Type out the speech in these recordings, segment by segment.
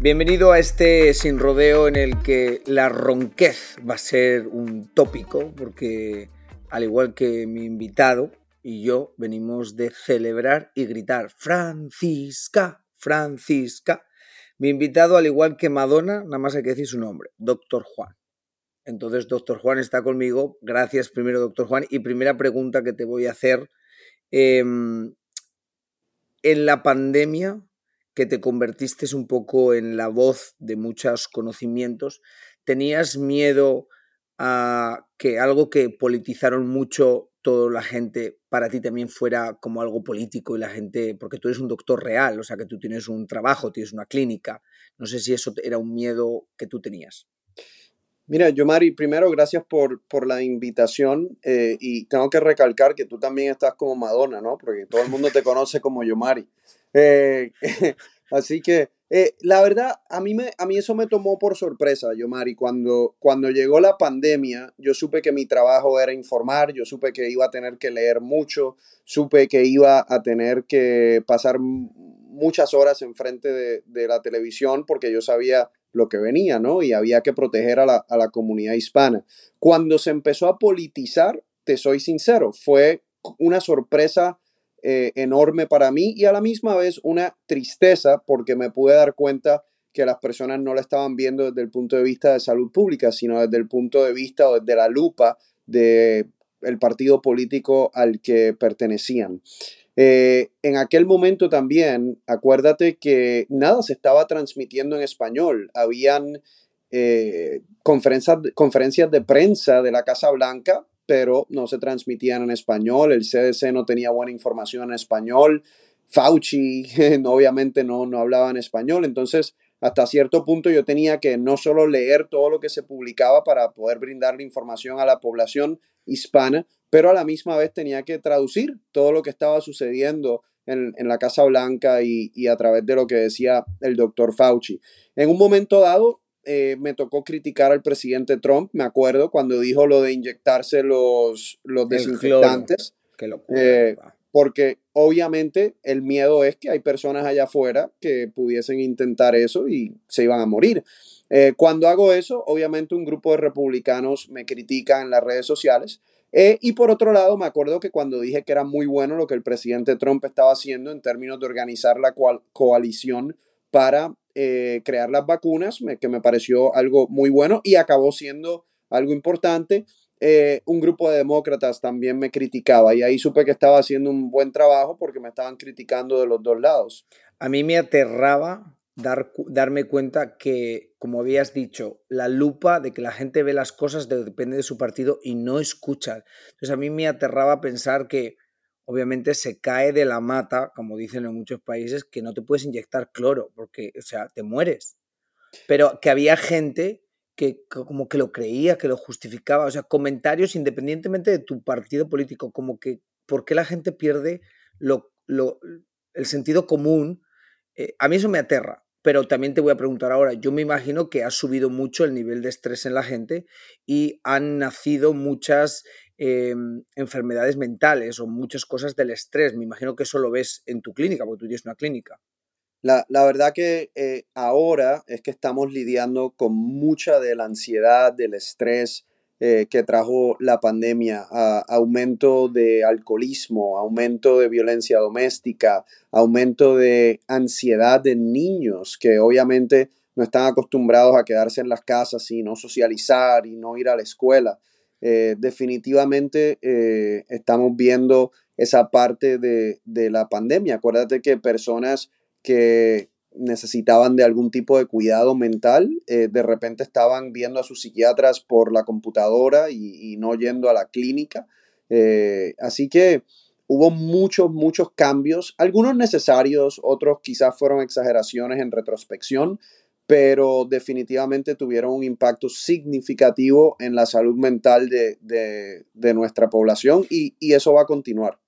Bienvenido a este sin rodeo en el que la ronquez va a ser un tópico, porque al igual que mi invitado y yo venimos de celebrar y gritar Francisca, Francisca. Mi invitado, al igual que Madonna, nada más hay que decir su nombre, Doctor Juan. Entonces, Doctor Juan está conmigo. Gracias primero, Doctor Juan. Y primera pregunta que te voy a hacer. Em, en la pandemia, que te convertiste un poco en la voz de muchos conocimientos, ¿tenías miedo a que algo que politizaron mucho toda la gente para ti también fuera como algo político y la gente, porque tú eres un doctor real, o sea que tú tienes un trabajo, tienes una clínica, no sé si eso era un miedo que tú tenías. Mira, Yomari, primero gracias por, por la invitación eh, y tengo que recalcar que tú también estás como Madonna, ¿no? Porque todo el mundo te conoce como Yomari. Eh, así que eh, la verdad, a mí, me, a mí eso me tomó por sorpresa, Yomari. Cuando, cuando llegó la pandemia, yo supe que mi trabajo era informar, yo supe que iba a tener que leer mucho, supe que iba a tener que pasar muchas horas enfrente de, de la televisión porque yo sabía lo que venía, ¿no? Y había que proteger a la, a la comunidad hispana. Cuando se empezó a politizar, te soy sincero, fue una sorpresa eh, enorme para mí y a la misma vez una tristeza porque me pude dar cuenta que las personas no la estaban viendo desde el punto de vista de salud pública, sino desde el punto de vista o desde la lupa del el partido político al que pertenecían. Eh, en aquel momento también, acuérdate que nada se estaba transmitiendo en español. Habían eh, conferencias, conferencias de prensa de la Casa Blanca pero no se transmitían en español, el CDC no tenía buena información en español, Fauci obviamente no, no hablaba en español, entonces hasta cierto punto yo tenía que no solo leer todo lo que se publicaba para poder brindarle información a la población hispana, pero a la misma vez tenía que traducir todo lo que estaba sucediendo en, la Casa Blanca y, y, a través de lo que decía el doctor Fauci. En un momento dado, eh, me tocó criticar al presidente Trump, me acuerdo, cuando dijo lo de inyectarse los, los desinfectantes. Eh, porque obviamente el miedo es que hay personas allá afuera que pudiesen intentar eso y se iban a morir. Eh, cuando hago eso, obviamente un grupo de republicanos me critican en las redes sociales. y por otro lado, me acuerdo que cuando dije que era muy bueno lo que el presidente Trump estaba haciendo en términos de organizar la coalición para eh, crear las vacunas, que me pareció algo muy bueno y acabó siendo algo importante. Eh, un grupo de demócratas también me criticaba y ahí supe que estaba haciendo un buen trabajo porque me estaban criticando de los dos lados. A mí me aterraba dar, darme cuenta que, como habías dicho, la lupa de que la gente ve las cosas depende de su partido y no escucha. Entonces a mí me aterraba pensar que obviamente se cae de la mata, como dicen en muchos países, que no te puedes inyectar cloro, porque, o sea, te mueres. Pero que había gente que, como que lo creía, que lo justificaba, o sea, comentarios independientemente de tu partido político, como que, ¿por qué la gente pierde lo, lo, el sentido común? Eh, a mí eso me aterra, pero también te voy a preguntar ahora, yo me imagino que ha subido mucho el nivel de estrés en la gente y han nacido muchas Em, enfermedades mentales o muchas cosas del estrés. Me imagino que eso lo ves en tu clínica, porque tú tienes una clínica. La, verdad que eh, ahora es que estamos lidiando con mucha de la ansiedad, del estrés, eh, que trajo la pandemia, aumento de alcoholismo, aumento de violencia doméstica, aumento de ansiedad de niños que obviamente no están acostumbrados a quedarse en las casas y no socializar y no ir a la escuela. Eh, definitivamente eh, estamos viendo esa parte de, la pandemia. Acuérdate que personas que necesitaban de algún tipo de cuidado mental, eh, de repente estaban viendo a sus psiquiatras por la computadora y, no yendo a la clínica. así que hubo muchos, muchos cambios, algunos necesarios, otros quizás fueron exageraciones en retrospección, pero definitivamente tuvieron un impacto significativo en la salud mental de, nuestra población y, eso va a continuar.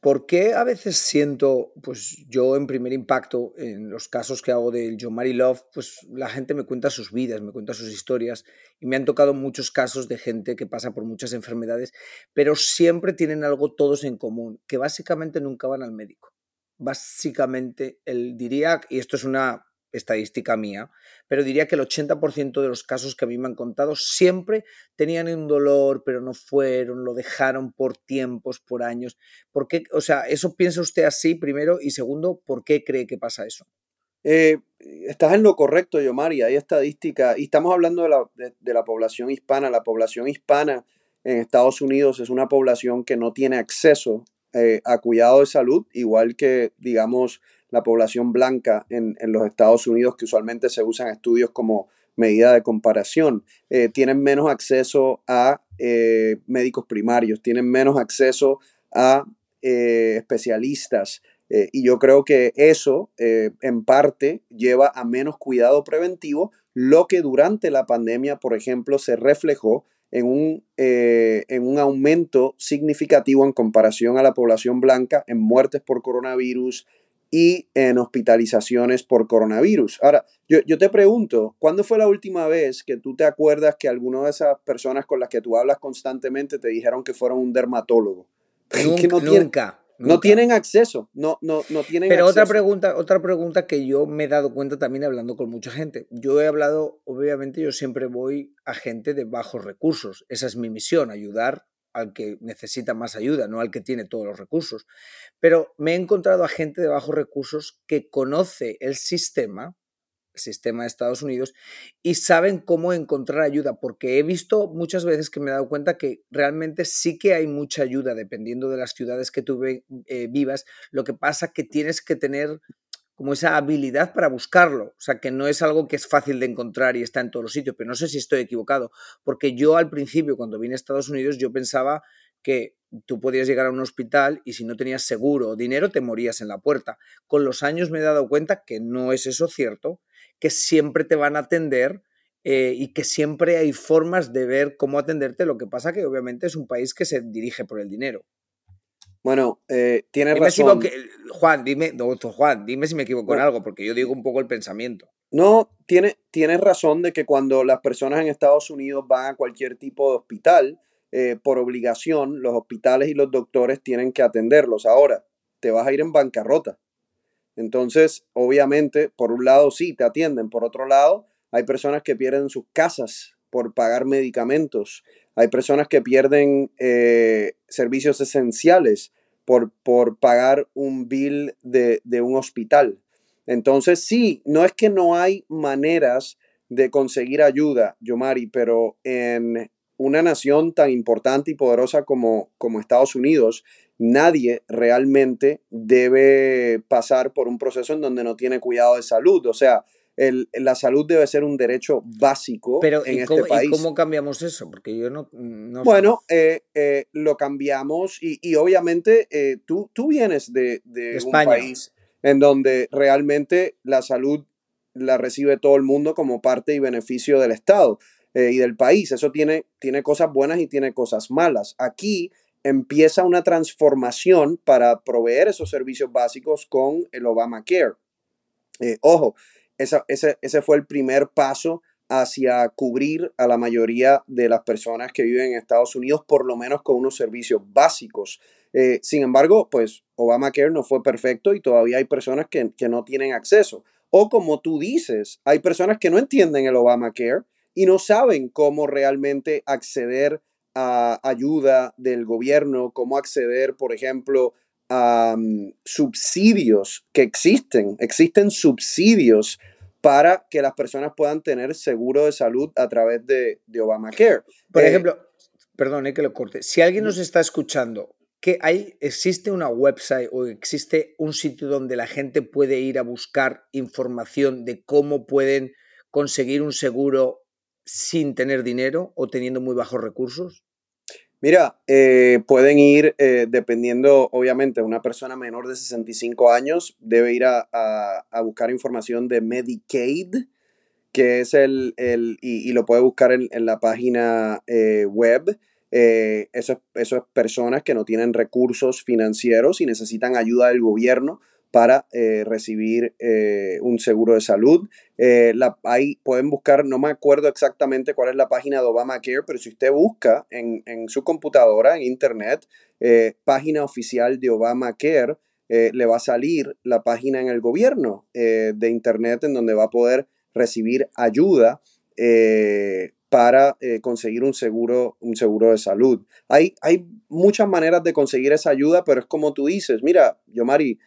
¿Por qué a veces siento, pues yo en primer impacto, en los casos que hago del John Mary Love, pues la gente me cuenta sus vidas, me cuenta sus historias y me han tocado muchos casos de gente que pasa por muchas enfermedades, pero siempre tienen algo todos en común, que básicamente nunca van al médico. Básicamente, él diría, y esto es una estadística mía, pero diría que el 80% de los casos que a mí me han contado siempre tenían un dolor, pero no fueron, lo dejaron por tiempos, por años. ¿Por qué? O sea, ¿eso piensa usted así primero? Y segundo, ¿por qué cree que pasa eso? Eh, estás en lo correcto, Yomari. Hay estadística, y estamos hablando de la, de la población hispana. La población hispana en Estados Unidos es una población que no tiene acceso eh, a cuidado de salud, igual que, digamos, la población blanca en, los Estados Unidos, que usualmente se usan estudios como medida de comparación, eh, tienen menos acceso a eh, médicos primarios, tienen menos acceso a especialistas. y yo creo que eso, en parte, lleva a menos cuidado preventivo, lo que durante la pandemia, por ejemplo, se reflejó en un, eh, en un aumento significativo en comparación a la población blanca en muertes por coronavirus y en hospitalizaciones por coronavirus. Ahora, yo, te pregunto, ¿cuándo fue la última vez que tú te acuerdas que alguna de esas personas con las que tú hablas constantemente te dijeron que fueron un dermatólogo? nunca. No tienen acceso, no, no, no tienen Pero otra pregunta, otra pregunta que yo me he dado cuenta también hablando con mucha gente. Yo he hablado, obviamente, yo siempre voy a gente de bajos recursos. Esa es mi misión, ayudar al que necesita más ayuda, no al que tiene todos los recursos. Pero me he encontrado a gente de bajos recursos que conoce el sistema, sistema de Estados Unidos y saben cómo encontrar ayuda, porque he visto muchas veces que me he dado cuenta que realmente sí que hay mucha ayuda dependiendo de las ciudades que tú eh, vivas, lo que pasa que tienes que tener como esa habilidad para buscarlo, o sea que no es algo que es fácil de encontrar y está en todos los sitios, pero no sé si estoy equivocado, porque yo al principio cuando vine a Estados Unidos yo pensaba que tú podías llegar a un hospital y si no tenías seguro o dinero te morías en la puerta. Con los años me he dado cuenta que no es eso cierto, que siempre te van a atender eh, y que siempre hay formas de ver cómo atenderte. Lo que pasa que obviamente es un país que se dirige por el dinero. Bueno, eh, tienes razón. Juan, dime, doctor Juan, dime si me equivoco en algo, porque yo digo un poco el pensamiento. No, tiene, tienes razón de que cuando las personas en Estados Unidos van a cualquier tipo de hospital, eh, por obligación, los hospitales y los doctores tienen que atenderlos. Ahora, te vas a ir en bancarrota. Entonces, obviamente, por un lado sí, te atienden, por otro lado, hay personas que pierden sus casas por pagar medicamentos, hay personas que pierden eh, servicios esenciales por, por, pagar un bill de, de un hospital. Entonces, sí, no es que no hay maneras de conseguir ayuda, Yomari, pero en una nación tan importante y poderosa como, como Estados Unidos, nadie realmente debe pasar por un proceso en donde no tiene cuidado de salud. O sea, el, la salud debe ser un derecho básico en este cómo, país. ¿y cómo cambiamos eso? Porque yo no. bueno, eh, eh, lo cambiamos y, y obviamente eh, tú, tú vienes de, de un país en donde realmente la salud la recibe todo el mundo como parte y beneficio del Estado y del país. Eso tiene, tiene cosas buenas y tiene cosas malas. Aquí empieza una transformación para proveer esos servicios básicos con el Obamacare. Eh, ojo, ese, ese, fue el primer paso hacia cubrir a la mayoría de las personas que viven en Estados Unidos, por lo menos con unos servicios básicos. Eh, sin embargo, pues Obamacare no fue perfecto y todavía hay personas que, que no tienen acceso. O como tú dices, hay personas que no entienden el Obamacare y no saben cómo realmente acceder a ayuda del gobierno, cómo acceder, por ejemplo, subsidios que existen. Existen subsidios para que las personas puedan tener seguro de salud a través de, de Obamacare. Por eh, ejemplo, perdón, que lo corte. Si alguien nos está escuchando, que hay, existe una website o existe un sitio donde la gente puede ir a buscar información de cómo pueden conseguir un seguro sin tener dinero o teniendo muy bajos recursos? Mira, eh, pueden ir, eh, dependiendo, obviamente, una persona menor de 65 años debe ir a, buscar información de Medicaid, que es el, y, lo puede buscar en, la página eh, web. Esas eso es personas que no tienen recursos financieros y necesitan ayuda del gobierno para eh, recibir eh, un seguro de salud. Eh, ahí pueden buscar, no me acuerdo exactamente cuál es la página de Obamacare, pero si usted busca en, su computadora, en internet, página oficial de Obamacare, le va a salir la página en el gobierno de internet en donde va a poder recibir ayuda para conseguir un seguro, un seguro de salud. Hay, hay muchas maneras de conseguir esa ayuda, pero es como tú dices, mira, Yomari,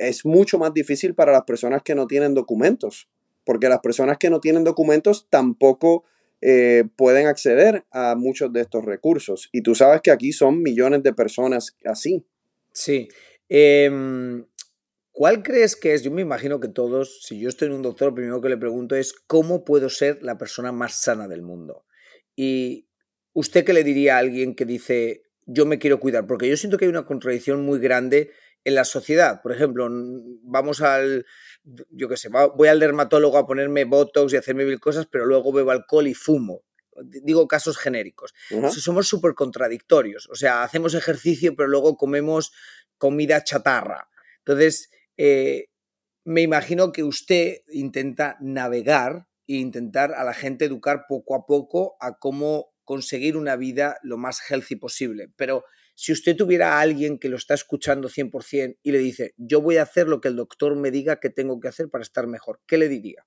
es mucho más difícil para las personas que no tienen documentos, porque las personas que no tienen documentos tampoco eh, pueden acceder a muchos de estos recursos. Y tú sabes que aquí son millones de personas así. Sí. Em, ¿Cuál crees que es? Yo me imagino que todos, si yo estoy en un doctor, lo primero que le pregunto es cómo puedo ser la persona más sana del mundo. Y usted qué le diría a alguien que dice, yo me quiero cuidar, porque yo siento que hay una contradicción muy grande en la sociedad. Por ejemplo, vamos al, yo qué sé, voy al dermatólogo a ponerme botox y hacerme mil cosas, pero luego bebo alcohol y fumo. Digo casos genéricos. Somos súper contradictorios. O sea, hacemos ejercicio, pero luego comemos comida chatarra. Entonces, eh, me imagino que usted intenta navegar e intentar a la gente educar poco a poco a cómo conseguir una vida lo más healthy posible. Pero si usted tuviera a alguien que lo está escuchando 100% y le dice, yo voy a hacer lo que el doctor me diga que tengo que hacer para estar mejor, ¿qué le diría?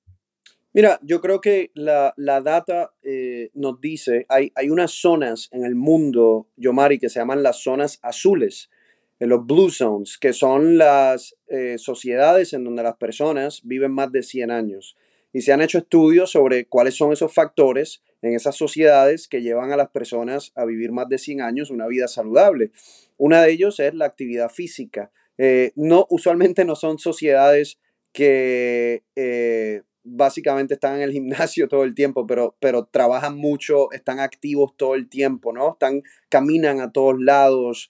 Mira, yo creo que la, data eh, nos dice, hay, hay unas zonas en el mundo, Yomari, que se llaman las zonas azules, en los blue zones, que son las eh, sociedades en donde las personas viven más de 100 años. Y se han hecho estudios sobre cuáles son esos factores en esas sociedades que llevan a las personas a vivir más de 100 años una vida saludable. Una de ellos es la actividad física. Eh, no, usualmente no son sociedades que eh, básicamente están en el gimnasio todo el tiempo, pero, pero trabajan mucho, están activos todo el tiempo, ¿no? Están, caminan a todos lados,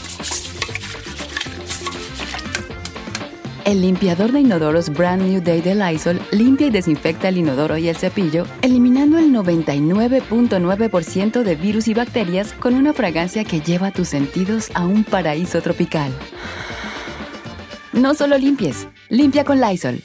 El limpiador de inodoros Brand New Day de Lysol limpia y desinfecta el inodoro y el cepillo, eliminando el 99.9% de virus y bacterias con una fragancia que lleva tus sentidos a un paraíso tropical. No solo limpies, limpia con Lysol.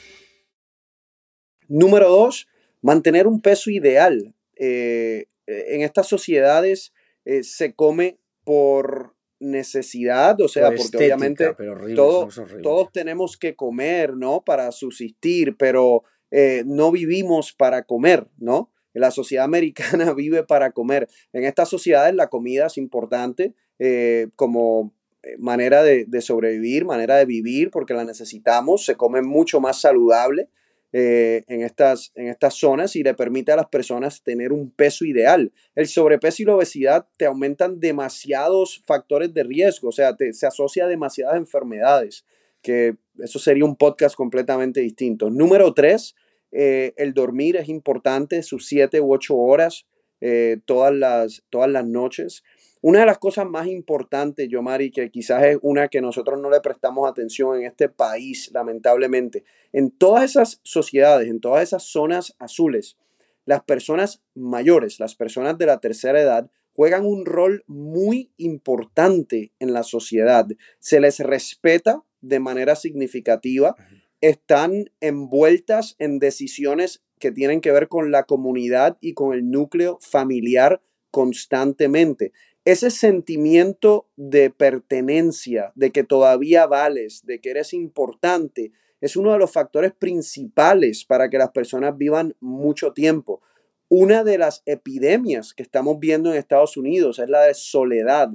Número dos, mantener un peso ideal. Eh, en estas sociedades eh, se come por necesidad, o sea, porque obviamente todos tenemos que comer, ¿no? Para subsistir, pero eh, no vivimos para comer, ¿no? La sociedad americana vive para comer. En estas sociedades la comida es importante eh, como eh, manera de, de, sobrevivir, manera de vivir, porque la necesitamos, se come mucho más saludable. Eh, en, estas, en estas zonas y le permite a las personas tener un peso ideal. El sobrepeso y la obesidad te aumentan demasiados factores de riesgo, o sea, se asocia a demasiadas enfermedades, que eso sería un podcast completamente distinto. Número tres, eh, el dormir es importante, sus siete u ocho horas eh, todas, las, todas las noches. Una de las cosas más importantes, Yomari, que quizás es una que nosotros no le prestamos atención en este país, lamentablemente, en todas esas sociedades, en todas esas zonas azules, las personas mayores, las personas de la tercera edad, juegan un rol muy importante en la sociedad. Se les respeta de manera significativa, están envueltas en decisiones que tienen que ver con la comunidad y con el núcleo familiar constantemente. Ese sentimiento de pertenencia, de que todavía vales, de que eres importante, es uno de los factores principales para que las personas vivan mucho tiempo. Una de las epidemias que estamos viendo en Estados Unidos es la de soledad.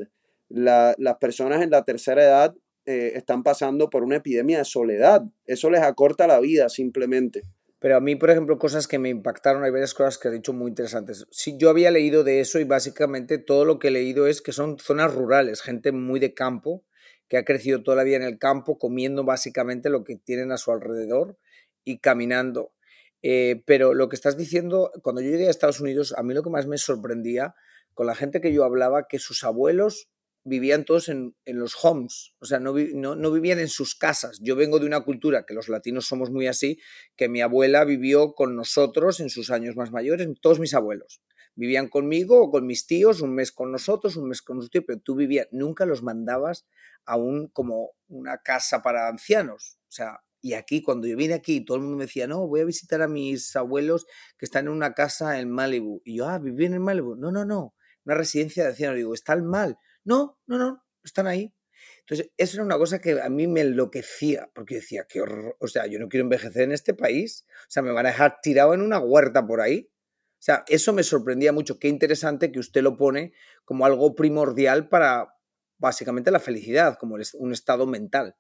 las personas en la tercera edad eh, están pasando por una epidemia de soledad. Eso les acorta la vida simplemente. Pero a mí, por ejemplo, cosas que me impactaron, hay varias cosas que has dicho muy interesantes. Sí, yo había leído de eso y básicamente todo lo que he leído es que son zonas rurales, gente muy de campo, que ha crecido toda la vida en el campo, comiendo básicamente lo que tienen a su alrededor y caminando. Eh, pero lo que estás diciendo, cuando yo llegué a Estados Unidos, a mí lo que más me sorprendía con la gente que yo hablaba, que sus abuelos vivían todos en, los homes, o sea, no, no, vivían en sus casas. Yo vengo de una cultura que los latinos somos muy así, que mi abuela vivió con nosotros en sus años más mayores, todos mis abuelos. Vivían conmigo o con mis tíos, un mes con nosotros, un mes con los tíos, pero tú vivías, nunca los mandabas a un, como una casa para ancianos. O sea, y aquí, cuando yo vine aquí, todo el mundo me decía, no, voy a visitar a mis abuelos que están en una casa en Malibu. Y yo, ah, ¿vivían en Malibu? No, no, no, una residencia de ancianos. Digo, están mal no, no, no, están ahí. Entonces, eso era una cosa que a mí me enloquecía, porque decía, qué horror, o sea, yo no quiero envejecer en este país, o sea, me van a dejar tirado en una huerta por ahí. O sea, eso me sorprendía mucho, qué interesante que usted lo pone como algo primordial para básicamente la felicidad, como un estado mental.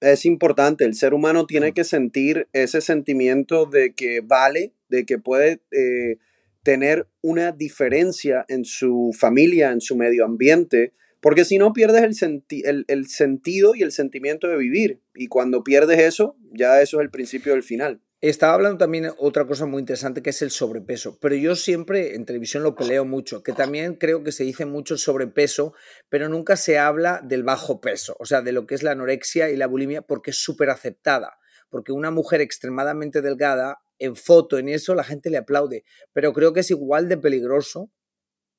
Es importante, el ser humano tiene que sentir ese sentimiento de que vale, de que puede... Eh, tener una diferencia en su familia, en su medio ambiente, porque si no pierdes el, el, sentido y el sentimiento de vivir. Y cuando pierdes eso, ya eso es el principio del final. Estaba hablando también otra cosa muy interesante que es el sobrepeso, pero yo siempre en televisión lo peleo mucho, que también creo que se dice mucho sobrepeso, pero nunca se habla del bajo peso, o sea, de lo que es la anorexia y la bulimia, porque es súper aceptada, porque una mujer extremadamente delgada en foto, en eso, la gente le aplaude. Pero creo que es igual de peligroso,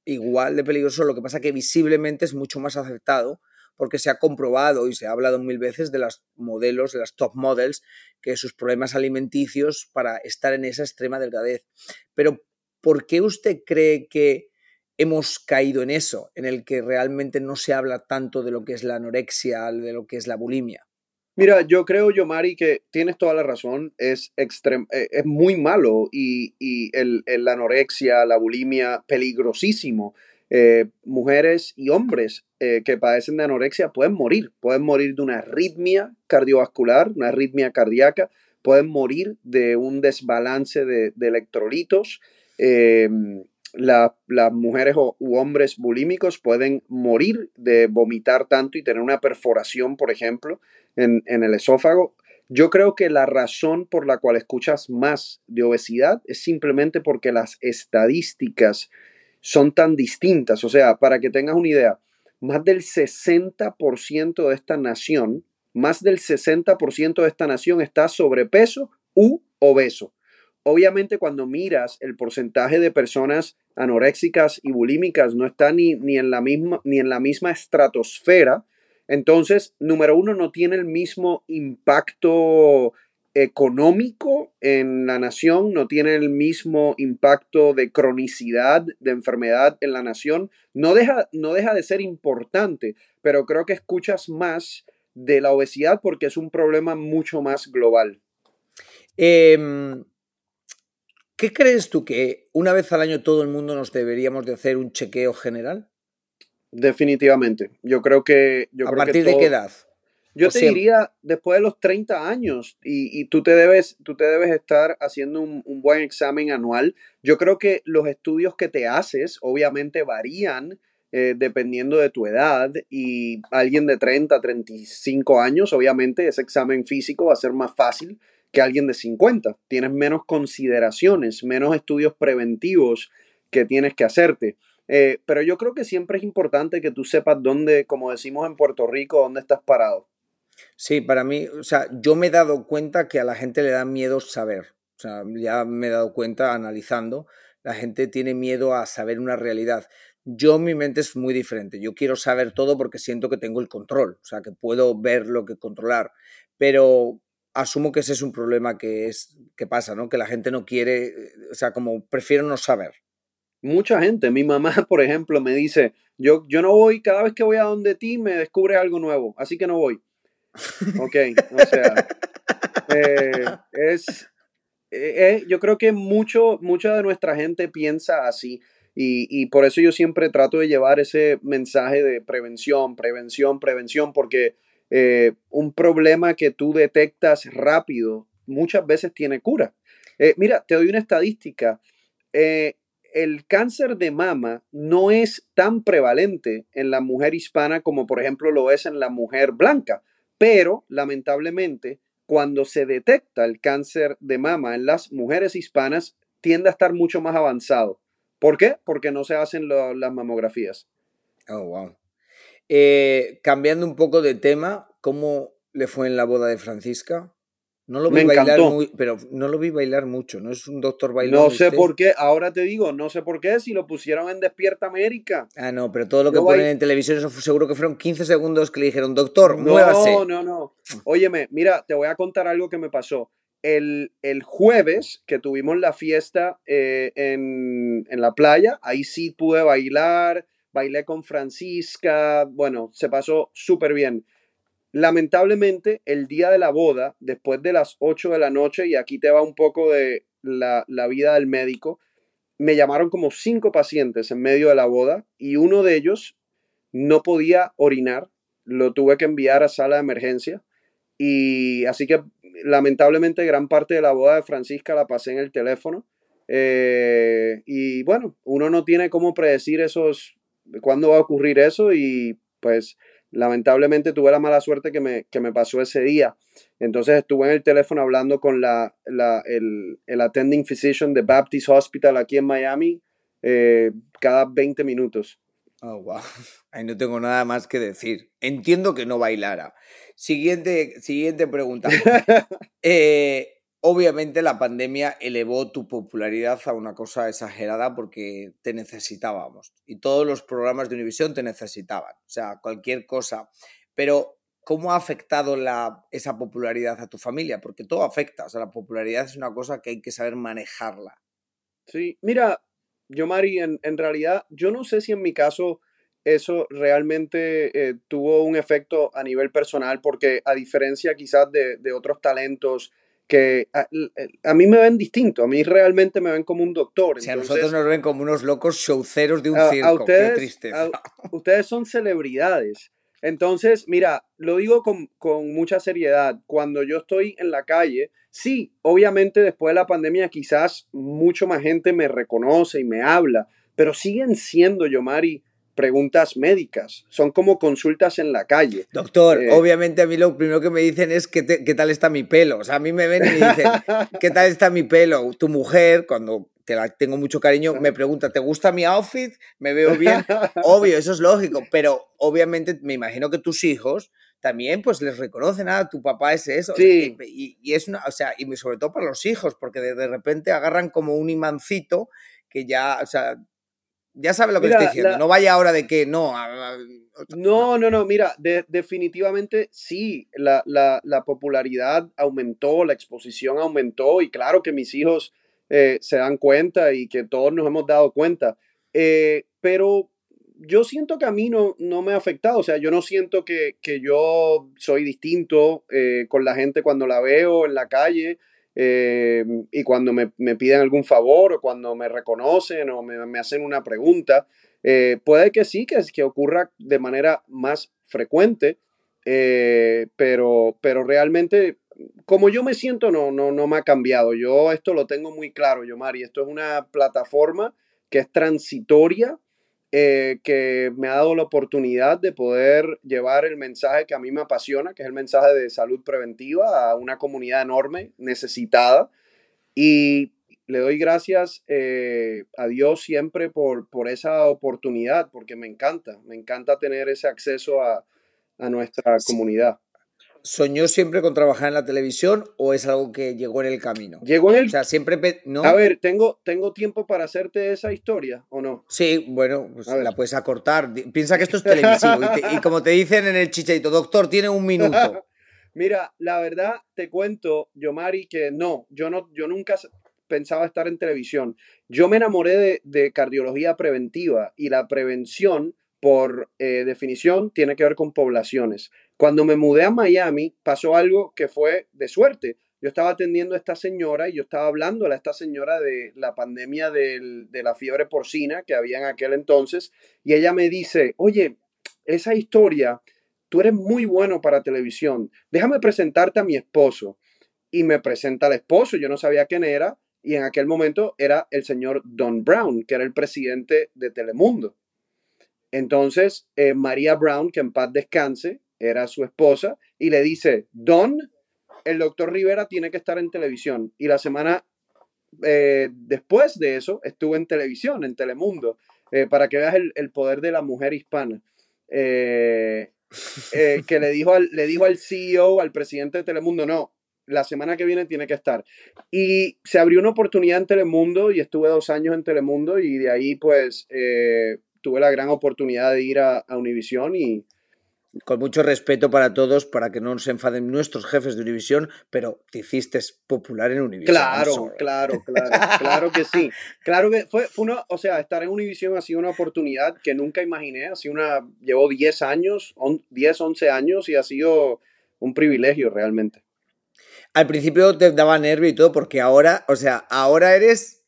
igual de peligroso, lo que pasa que visiblemente es mucho más aceptado porque se ha comprobado y se ha hablado mil veces de los modelos, de las top models, que sus problemas alimenticios para estar en esa extrema delgadez. Pero, ¿por qué usted cree que hemos caído en eso, en el que realmente no se habla tanto de lo que es la anorexia, de lo que es la bulimia? Mira, yo creo, Yomari, que tienes toda la razón. Es, extrem eh, es muy malo y, y el, la anorexia, la bulimia, peligrosísimo. Eh, mujeres y hombres eh, que padecen de anorexia pueden morir. Pueden morir de una arritmia cardiovascular, una arritmia cardíaca. Pueden morir de un desbalance de, de electrolitos. Las mujeres o, u hombres bulímicos pueden morir de vomitar tanto y tener una perforación, por ejemplo, en, el esófago. Yo creo que la razón por la cual escuchas más de obesidad es simplemente porque las estadísticas son tan distintas. O sea, para que tengas una idea, más del 60% de esta nación, más del 60% de esta nación está sobrepeso u obeso. Obviamente cuando miras el porcentaje de personas anoréxicas y bulímicas no está ni, ni, en la misma, ni en la misma estratosfera, entonces, número uno, no tiene el mismo impacto económico en la nación, no tiene el mismo impacto de cronicidad, de enfermedad en la nación. No deja, no deja de ser importante, pero creo que escuchas más de la obesidad porque es un problema mucho más global. Em, ¿Qué crees tú que una vez al año todo el mundo nos deberíamos de hacer un chequeo general? Definitivamente. Yo creo que... Yo ¿A partir de qué edad? Yo te diría después de los 30 años y, tú, te debes, tú te debes estar haciendo un, buen examen anual. Yo creo que los estudios que te haces obviamente varían eh, dependiendo de tu edad y alguien de 30, 35 años, obviamente ese examen físico va a ser más fácil que alguien de 50. Tienes menos consideraciones, menos estudios preventivos que tienes que hacerte. Eh, pero yo creo que siempre es importante que tú sepas dónde, como decimos en Puerto Rico, dónde estás parado. Sí, para mí, o sea, yo me he dado cuenta que a la gente le da miedo saber. O sea, ya me he dado cuenta analizando, la gente tiene miedo a saber una realidad. Yo, mi mente es muy diferente. Yo quiero saber todo porque siento que tengo el control, o sea, que puedo ver lo que controlar. Pero asumo que ese es un problema que, es, que pasa, ¿no? Que la gente no quiere, eh, o sea, como prefiero no saber. Mucha gente, mi mamá, por ejemplo, me dice, yo, yo no voy, cada vez que voy a donde ti me descubre algo nuevo, así que no voy. Ok, o sea, eh, es, eh, yo creo que mucho, mucha de nuestra gente piensa así. Y, y, por eso yo siempre trato de llevar ese mensaje de prevención, prevención, prevención, porque eh, un problema que tú detectas rápido muchas veces tiene cura. Eh, mira, te doy una estadística. Eh, el cáncer de mama no es tan prevalente en la mujer hispana como por ejemplo lo es en la mujer blanca, pero lamentablemente cuando se detecta el cáncer de mama en las mujeres hispanas tiende a estar mucho más avanzado. ¿Por qué? Porque no se hacen las mamografías. Oh, wow. Eh, cambiando un poco de tema, ¿cómo le fue en la boda de Francisca? No lo vi bailar muy, pero no lo vi bailar mucho, no es un doctor bailando. No sé por qué, ahora te digo, no sé por qué, si lo pusieron en Despierta América. Ah, no, pero todo lo que ponen en televisión, eso seguro que fueron 15 segundos que le dijeron, doctor, no, muévase. No, no, no. Óyeme, mira, te voy a contar algo que me pasó. El, el jueves que tuvimos la fiesta eh, en, en la playa, ahí sí pude bailar, bailé con Francisca, bueno, se pasó súper bien. Lamentablemente, el día de la boda, después de las 8 de la noche, y aquí te va un poco de la, vida del médico, me llamaron como cinco pacientes en medio de la boda y uno de ellos no podía orinar, lo tuve que enviar a sala de emergencia y así que lamentablemente gran parte de la boda de Francisca la pasé en el teléfono eh, y bueno, uno no tiene cómo predecir esos, cuándo va a ocurrir eso y pues lamentablemente tuve la mala suerte que me, que me pasó ese día. Entonces estuve en el teléfono hablando con la, el, el, attending physician de Baptist Hospital aquí en Miami eh, cada 20 minutos. Oh, wow. Ahí no tengo nada más que decir. Entiendo que no bailara. Siguiente, siguiente pregunta. eh, Obviamente la pandemia elevó tu popularidad a una cosa exagerada porque te necesitábamos y todos los programas de Univision te necesitaban, o sea, cualquier cosa. Pero ¿cómo ha afectado esa popularidad a tu familia? Porque todo afecta, o sea, la popularidad es una cosa que hay que saber manejarla. Sí, mira, yo Mari, en, realidad, yo no sé si en mi caso eso realmente eh, tuvo un efecto a nivel personal, porque a diferencia quizás de otros talentos, que a, mí me ven distinto, a mí realmente me ven como un doctor. Si a nosotros nos ven como unos locos showceros de un circo, ustedes, qué tristeza. ustedes son celebridades. Entonces, mira, lo digo con, con, mucha seriedad. Cuando yo estoy en la calle, sí, obviamente después de la pandemia quizás mucho más gente me reconoce y me habla, pero siguen siendo, Yomari, preguntas médicas, son como consultas en la calle. Doctor, eh, obviamente a mí lo primero que me dicen es ¿qué, qué tal está mi pelo. O sea, a mí me ven y me dicen ¿qué tal está mi pelo? Tu mujer, cuando te la tengo mucho cariño, me pregunta ¿te gusta mi outfit? ¿Me veo bien? Obvio, eso es lógico, pero obviamente me imagino que tus hijos también pues les reconocen, a ah, tu papá es eso. Sí. Y, y, es una, o sea, y sobre todo para los hijos, porque de, de repente agarran como un imancito que ya, o sea, ya sabe lo que estoy diciendo. No vaya ahora de que no. no, no, no. Mira, definitivamente sí. La, popularidad aumentó, la exposición aumentó y claro que mis hijos eh, se dan cuenta y que todos nos hemos dado cuenta. Eh, pero yo siento que a mí no, no, me ha afectado. O sea, yo no siento que, yo soy distinto eh, con la gente cuando la veo en la calle. Eh, y cuando me, me, piden algún favor o cuando me reconocen o me, me hacen una pregunta, eh, puede que sí, que, que ocurra de manera más frecuente, eh, pero, pero realmente como yo me siento no, no, no me ha cambiado. Yo esto lo tengo muy claro, yo Mari, esto es una plataforma que es transitoria eh, que me ha dado la oportunidad de poder llevar el mensaje que a mí me apasiona, que es el mensaje de salud preventiva a una comunidad enorme, necesitada. Y, le doy gracias eh, a Dios siempre por, por esa oportunidad, porque me encanta, me encanta tener ese acceso a, a nuestra comunidad. ¿Soñó siempre con trabajar en la televisión o es algo que llegó en el camino? Llegó en el... O sea, siempre... ¿no? A ver, ¿tengo, ¿tengo tiempo para hacerte esa historia o no? Sí, bueno, pues la puedes acortar. Piensa que esto es televisivo y, como te dicen en el chicheito, doctor, tiene un minuto. Mira, la verdad te cuento, Yomari, que no, yo no, yo nunca pensaba estar en televisión. Yo me enamoré de, de cardiología preventiva y la prevención, por eh, definición, tiene que ver con poblaciones. Cuando me mudé a Miami, pasó algo que fue de suerte. Yo estaba atendiendo a esta señora y yo estaba hablando a esta señora de la pandemia de la fiebre porcina que había en aquel entonces y ella me dice, oye, esa historia, tú eres muy bueno para televisión, déjame presentarte a mi esposo. Y me presenta al esposo, yo no sabía quién era, y en aquel momento era el señor Don Brown, que era el presidente de Telemundo. Entonces, eh, María Brown, que en paz descanse, era su esposa, y le dice, Don, el doctor Rivera tiene que estar en televisión. Y la semana eh, después de eso, estuvo en televisión, en Telemundo, eh, para que veas el, poder de la mujer hispana. Eh, que le dijo, al, le dijo al CEO, al presidente de Telemundo, no, la semana que viene tiene que estar. Y se abrió una oportunidad en Telemundo y estuve dos años en Telemundo y de ahí pues tuve la gran oportunidad de ir a, a Univisión y, con mucho respeto para todos, para que no se enfaden nuestros jefes de Univisión, pero te hiciste popular en Univisión. Claro, claro, claro, claro que sí. Claro que fue, fue una, o sea, estar en Univisión ha sido una oportunidad que nunca imaginé, ha sido una, llevo 10 años, 10, 11 años y ha sido un privilegio realmente. Al principio te daba nervio y todo, porque ahora, o sea, ahora eres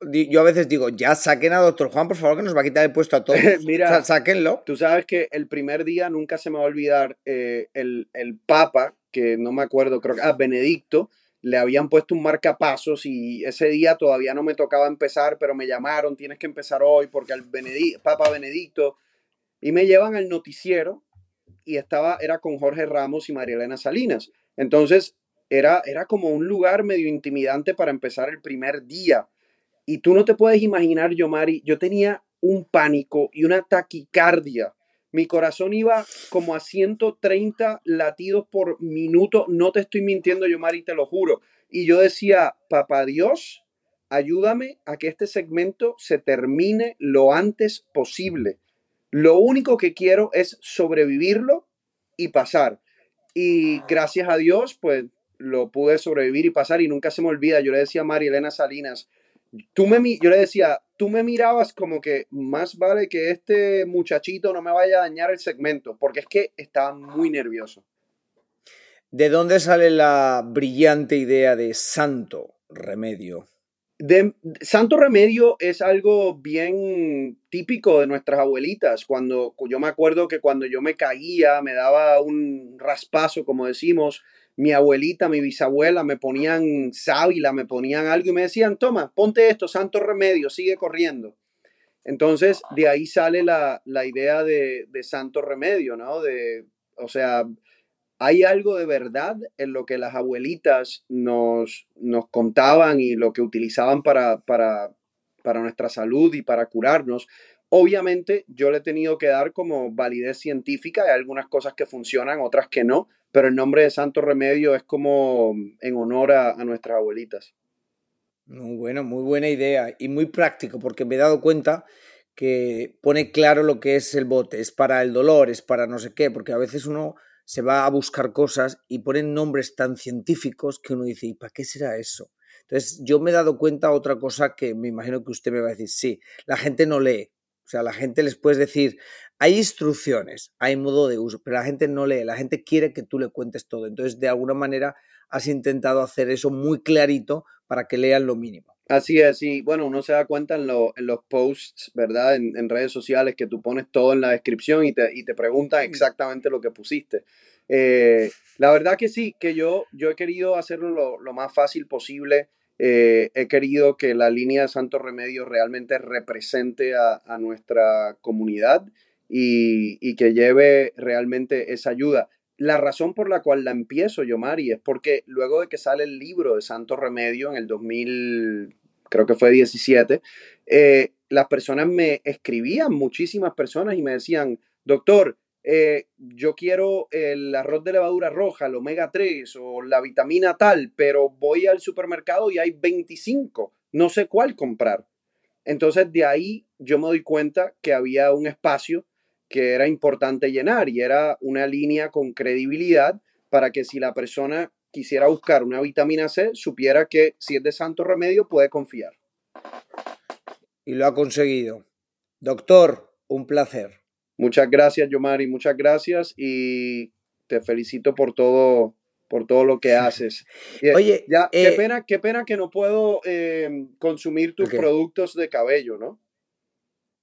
yo a veces digo, ya saquen a Doctor Juan, por favor, que nos va a quitar el puesto a todos. Mira, sáquenlo. Tú sabes que el primer día nunca se me va a olvidar eh, el, el, Papa, que no me acuerdo, creo que a ah, Benedicto, le habían puesto un marcapasos y ese día todavía no me tocaba empezar, pero me llamaron, tienes que empezar hoy porque el Papa Benedicto, y me llevan al noticiero y estaba, era con Jorge Ramos y María Elena Salinas. Entonces, era, era como un lugar medio intimidante para empezar el primer día y tú no te puedes imaginar, Yomari, yo tenía un pánico y una taquicardia. Mi corazón iba como a 130 latidos por minuto. No te estoy mintiendo, Yomari, te lo juro. Y yo decía, papá Dios, ayúdame a que este segmento se termine lo antes posible. Lo único que quiero es sobrevivirlo y pasar. Y gracias a Dios, pues lo pude sobrevivir y pasar y nunca se me olvida. Yo le decía a María Elena Salinas, tú me, yo le decía, tú me mirabas como que más vale que este muchachito no me vaya a dañar el segmento, porque es que estaba muy nervioso. ¿De dónde sale la brillante idea de Santo Remedio? De, Santo Remedio es algo bien típico de nuestras abuelitas. Cuando yo me acuerdo que cuando yo me caía, me daba un raspazo, como decimos, mi abuelita, mi bisabuela me ponían sábila, me ponían algo y me decían, toma, ponte esto, santo remedio, sigue corriendo. Entonces, de ahí sale la, idea de, santo remedio, ¿no? De, o sea, hay algo de verdad en lo que las abuelitas nos, nos contaban y lo que utilizaban para, para, para nuestra salud y para curarnos. Obviamente yo le he tenido que dar como validez científica, hay algunas cosas que funcionan, otras que no, pero el nombre de Santo Remedio es como en honor a, nuestras abuelitas. Muy bueno, muy buena idea y muy práctico porque me he dado cuenta que pone claro lo que es el bote, es para el dolor, es para no sé qué, porque a veces uno se va a buscar cosas y ponen nombres tan científicos que uno dice, ¿y para qué será eso? Entonces yo me he dado cuenta otra cosa que me imagino que usted me va a decir, sí, la gente no lee, o sea, la gente les puedes decir, hay instrucciones, hay modo de uso, pero la gente no lee, la gente quiere que tú le cuentes todo. Entonces, de alguna manera, has intentado hacer eso muy clarito para que lean lo mínimo. Así es, y bueno, uno se da cuenta en, los posts, ¿verdad? En, redes sociales que tú pones todo en la descripción y te, y te preguntan mm. exactamente lo que pusiste. Eh, la verdad que sí, que yo, yo he querido hacerlo lo, lo más fácil posible. Eh, he querido que la línea de Santo Remedio realmente represente a, nuestra comunidad y, que lleve realmente esa ayuda. La razón por la cual la empiezo yo, Mari, es porque luego de que sale el libro de Santo Remedio en el 2000, creo que fue 17, eh, las personas me escribían, muchísimas personas, y me decían, doctor, eh, yo quiero el arroz de levadura roja, el omega 3 o la vitamina tal, pero voy al supermercado y hay 25, no sé cuál comprar. Entonces de ahí yo me doy cuenta que había un espacio que era importante llenar y era una línea con credibilidad para que si la persona quisiera buscar una vitamina C, supiera que si es de santo remedio puede confiar. Y lo ha conseguido. Doctor, un placer. Muchas gracias, Yomari, muchas gracias y te felicito por todo, por todo lo que haces. Oye, ya, qué, eh, pena, qué pena que no puedo em, consumir tus productos de cabello, ¿no?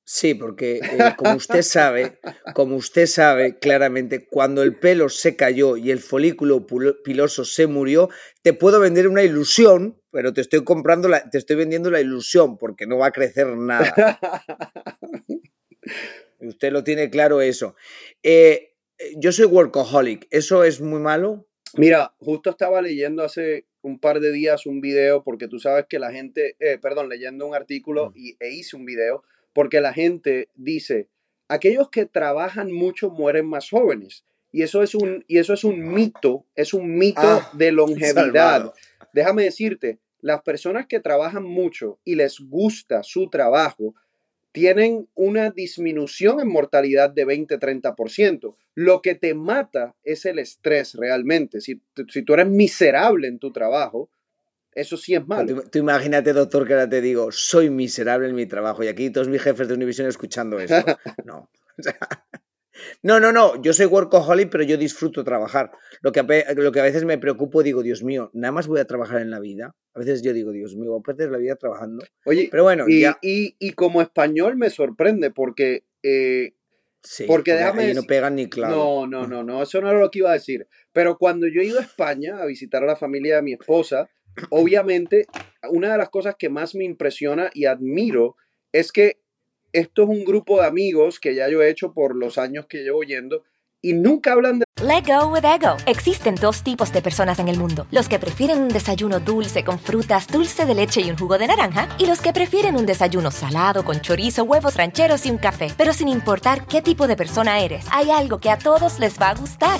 Sí, porque eh, como usted sabe, como usted sabe claramente, cuando el pelo se cayó y el folículo piloso se murió, te puedo vender una ilusión, pero te estoy comprando la, te estoy vendiendo la ilusión porque no va a crecer nada. Usted lo tiene claro eso. Eh, yo soy workaholic, ¿eso es muy malo? Mira, justo estaba leyendo hace un par de días un video, porque tú sabes que la gente, eh, perdón, leyendo un artículo mm. y, e hice un video, porque la gente dice, aquellos que trabajan mucho mueren más jóvenes. Y eso es un, y eso es un mito, es un mito ah, de longevidad. Déjame decirte, las personas que trabajan mucho y les gusta su trabajo, tienen una disminución en mortalidad de 20-30%. Lo que te mata es el estrés realmente. Si, si, tú eres miserable en tu trabajo, eso sí es malo. Tú, imagínate, doctor, que ahora te digo, soy miserable en mi trabajo y aquí todos mis jefes de Univision escuchando esto. No. No, no, no, yo soy workaholic, pero yo disfruto trabajar. Lo que, lo que a veces me preocupo, digo, Dios mío, nada más voy a trabar en la vida. A veces yo digo, Dios mío, voy a perder la vida trabajando. Oye, pero bueno, y, y, como español me sorprende porque... Eh, sí, porque déjame... no pegan ni claro. No, no, no, no, eso no era lo que iba a decir. Pero cuando yo he ido a España a visitar a la familia de mi esposa, obviamente, una de las cosas que más me impresiona y admiro es que esto es un grupo de amigos que ya yo he hecho por los años que llevo yendo y nunca hablan de... Let go with ego. Existen dos tipos de personas en el mundo. Los que prefieren un desayuno dulce con frutas, dulce de leche y un jugo de naranja. Y los que prefieren un desayuno salado con chorizo, huevos rancheros y un café. Pero sin importar qué tipo de persona eres, hay algo que a todos les va a gustar.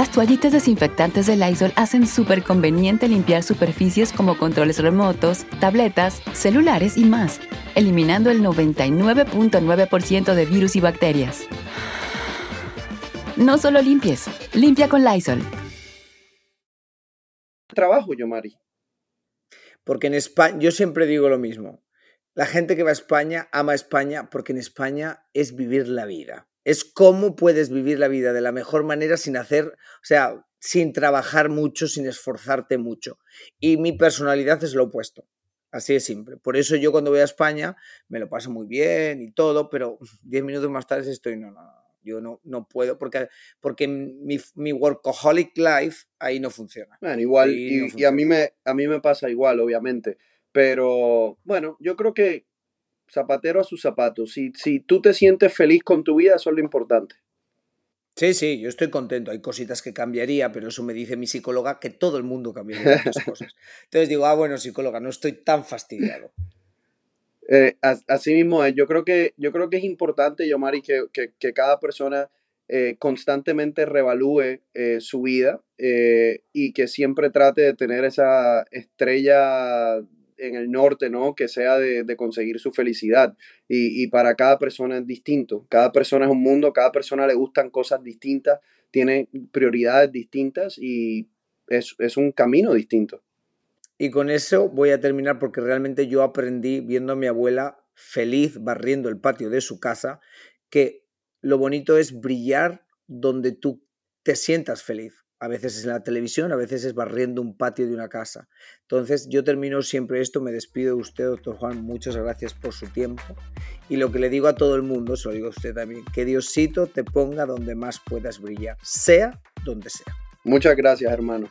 Las toallitas desinfectantes de Lysol hacen súper conveniente limpiar superficies como controles remotos, tabletas, celulares y más, eliminando el 99.9% de virus y bacterias. No solo limpies, limpia con Lysol. Trabajo, yo, Mari. Porque en España, yo siempre digo lo mismo. La gente que va a España ama España porque en España es vivir la vida es cómo puedes vivir la vida de la mejor manera sin hacer, o sea, sin trabajar mucho, sin esforzarte mucho. Y mi personalidad es lo opuesto. Así de simple. Por eso yo cuando voy a España me lo paso muy bien y todo, pero diez minutos más tarde estoy, no, no, yo no, no puedo porque, porque mi, mi workaholic life ahí no funciona. Bueno, igual, y, a, mí me, a mí me pasa igual, obviamente. Pero bueno, yo creo que zapatero a sus zapatos. Si, si tú te sientes feliz con tu vida, eso es lo importante. Sí, sí, yo estoy contento. Hay cositas que cambiaría, pero eso me dice mi psicóloga que todo el mundo cambiaría muchas cosas. Entonces digo, ah, bueno, psicóloga, no estoy tan fastidiado. Eh, así mismo es. Yo creo que, yo creo que es importante, Yomari, que, que, que cada persona eh, constantemente revalúe eh, su vida y que siempre trate de tener esa estrella en el norte, ¿no? Que sea de, conseguir su felicidad. Y, para cada persona es distinto. Cada persona es un mundo, cada persona le gustan cosas distintas, tiene prioridades distintas y es, es un camino distinto. Y con eso voy a terminar porque realmente yo aprendí viendo a mi abuela feliz barriendo el patio de su casa que lo bonito es brillar donde tú te sientas feliz. A veces es en la televisión, a veces es barriendo un patio de una casa. Entonces yo termino siempre esto, me despido de usted, doctor Juan, muchas gracias por su tiempo. Y lo que le digo a todo el mundo, se lo digo a usted también, que Diosito te ponga donde más puedas brillar, sea donde sea. Muchas gracias, hermano.